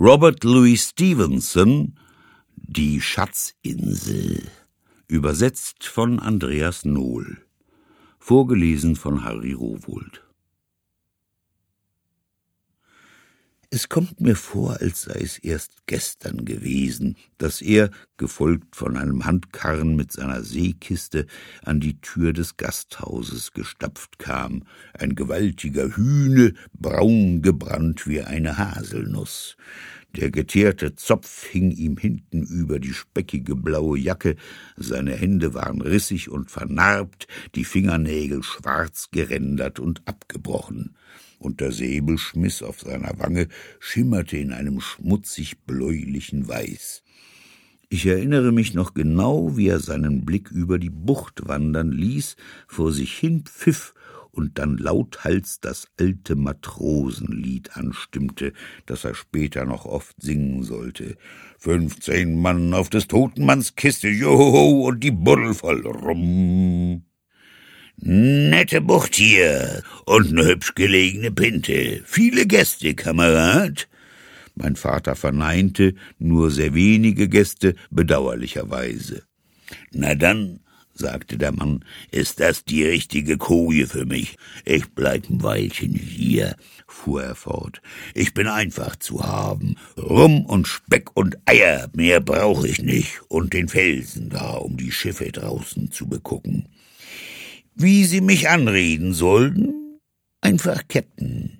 Robert Louis Stevenson Die Schatzinsel Übersetzt von Andreas Nohl Vorgelesen von Harry Rowohlt Es kommt mir vor, als sei es erst gestern gewesen, dass er, gefolgt von einem Handkarren mit seiner Seekiste, an die Tür des Gasthauses gestapft kam, ein gewaltiger Hühne, braun gebrannt wie eine Haselnuss. Der geteerte Zopf hing ihm hinten über die speckige blaue Jacke, seine Hände waren rissig und vernarbt, die Fingernägel schwarz gerändert und abgebrochen und der Säbelschmiss auf seiner Wange schimmerte in einem schmutzig bläulichen Weiß. Ich erinnere mich noch genau, wie er seinen Blick über die Bucht wandern ließ, vor sich hin pfiff und dann lauthals das alte Matrosenlied anstimmte, das er später noch oft singen sollte. Fünfzehn Mann auf des toten Manns Kiste, joho, und die Buddel voll rum. Nette Bucht hier und ne hübsch gelegene Pinte. Viele Gäste, Kamerad. Mein Vater verneinte, nur sehr wenige Gäste, bedauerlicherweise. Na dann, sagte der Mann, ist das die richtige Koje für mich. Ich bleib ein Weilchen hier, fuhr er fort. Ich bin einfach zu haben. Rum und Speck und Eier, mehr brauch ich nicht, und den Felsen da, um die Schiffe draußen zu begucken. Wie Sie mich anreden sollten? Einfach Captain.